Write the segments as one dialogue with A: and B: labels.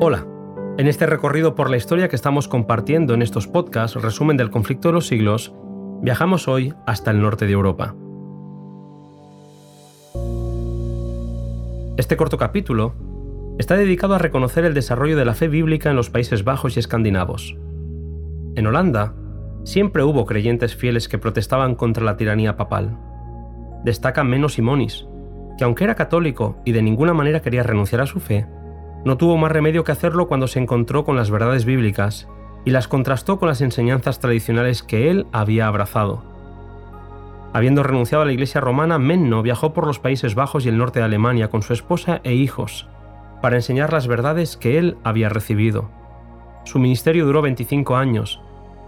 A: Hola. En este recorrido por la historia que estamos compartiendo en estos podcasts, resumen del conflicto de los siglos, viajamos hoy hasta el norte de Europa. Este corto capítulo está dedicado a reconocer el desarrollo de la fe bíblica en los Países Bajos y escandinavos. En Holanda, siempre hubo creyentes fieles que protestaban contra la tiranía papal. Destaca Menno Simonis, que aunque era católico y de ninguna manera quería renunciar a su fe, no tuvo más remedio que hacerlo cuando se encontró con las verdades bíblicas y las contrastó con las enseñanzas tradicionales que él había abrazado. Habiendo renunciado a la Iglesia romana, Menno viajó por los Países Bajos y el norte de Alemania con su esposa e hijos para enseñar las verdades que él había recibido. Su ministerio duró 25 años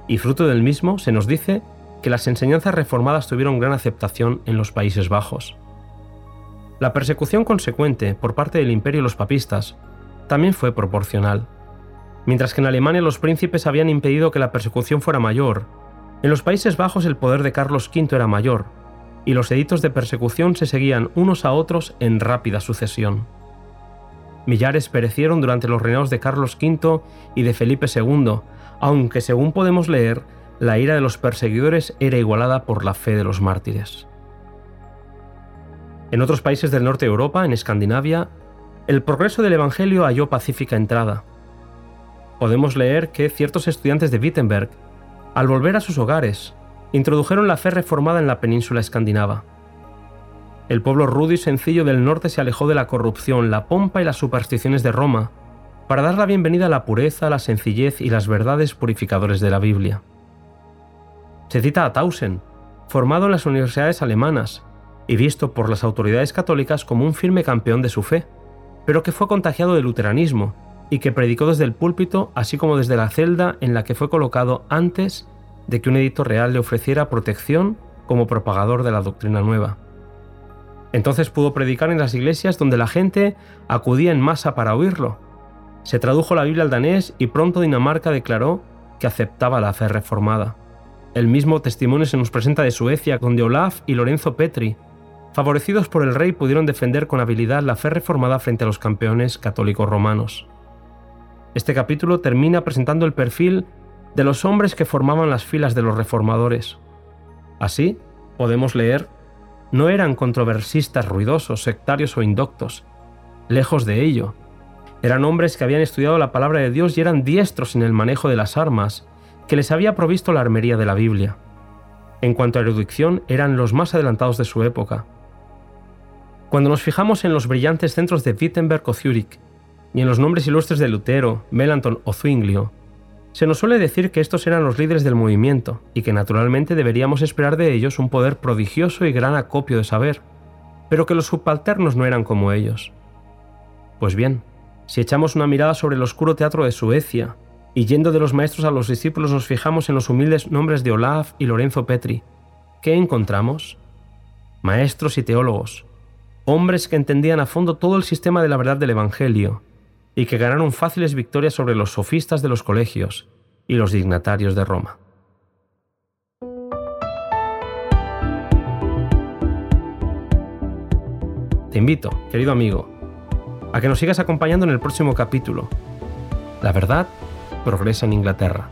A: y fruto del mismo se nos dice que las enseñanzas reformadas tuvieron gran aceptación en los Países Bajos. La persecución consecuente por parte del imperio y los papistas también fue proporcional. Mientras que en Alemania los príncipes habían impedido que la persecución fuera mayor, en los Países Bajos el poder de Carlos V era mayor, y los edictos de persecución se seguían unos a otros en rápida sucesión. Millares perecieron durante los reinados de Carlos V y de Felipe II, aunque según podemos leer, la ira de los perseguidores era igualada por la fe de los mártires. En otros países del norte de Europa, en Escandinavia, el progreso del Evangelio halló pacífica entrada. Podemos leer que ciertos estudiantes de Wittenberg, al volver a sus hogares, introdujeron la fe reformada en la península escandinava. El pueblo rudo y sencillo del norte se alejó de la corrupción, la pompa y las supersticiones de Roma, para dar la bienvenida a la pureza, la sencillez y las verdades purificadores de la Biblia. Se cita a Tausen, formado en las universidades alemanas y visto por las autoridades católicas como un firme campeón de su fe pero que fue contagiado del luteranismo y que predicó desde el púlpito, así como desde la celda en la que fue colocado antes de que un edicto real le ofreciera protección como propagador de la doctrina nueva. Entonces pudo predicar en las iglesias donde la gente acudía en masa para oírlo. Se tradujo la Biblia al danés y pronto Dinamarca declaró que aceptaba la fe reformada. El mismo testimonio se nos presenta de Suecia, donde Olaf y Lorenzo Petri favorecidos por el rey, pudieron defender con habilidad la fe reformada frente a los campeones católicos romanos. Este capítulo termina presentando el perfil de los hombres que formaban las filas de los reformadores. Así, podemos leer, no eran controversistas ruidosos, sectarios o indoctos. Lejos de ello. Eran hombres que habían estudiado la palabra de Dios y eran diestros en el manejo de las armas, que les había provisto la armería de la Biblia. En cuanto a erudición, eran los más adelantados de su época. Cuando nos fijamos en los brillantes centros de Wittenberg o Zurich, y en los nombres ilustres de Lutero, Melanchthon o Zwinglio, se nos suele decir que estos eran los líderes del movimiento y que naturalmente deberíamos esperar de ellos un poder prodigioso y gran acopio de saber, pero que los subalternos no eran como ellos. Pues bien, si echamos una mirada sobre el oscuro teatro de Suecia y yendo de los maestros a los discípulos nos fijamos en los humildes nombres de Olaf y Lorenzo Petri, ¿qué encontramos? Maestros y teólogos, hombres que entendían a fondo todo el sistema de la verdad del Evangelio y que ganaron fáciles victorias sobre los sofistas de los colegios y los dignatarios de Roma. Te invito, querido amigo, a que nos sigas acompañando en el próximo capítulo. La verdad progresa en Inglaterra.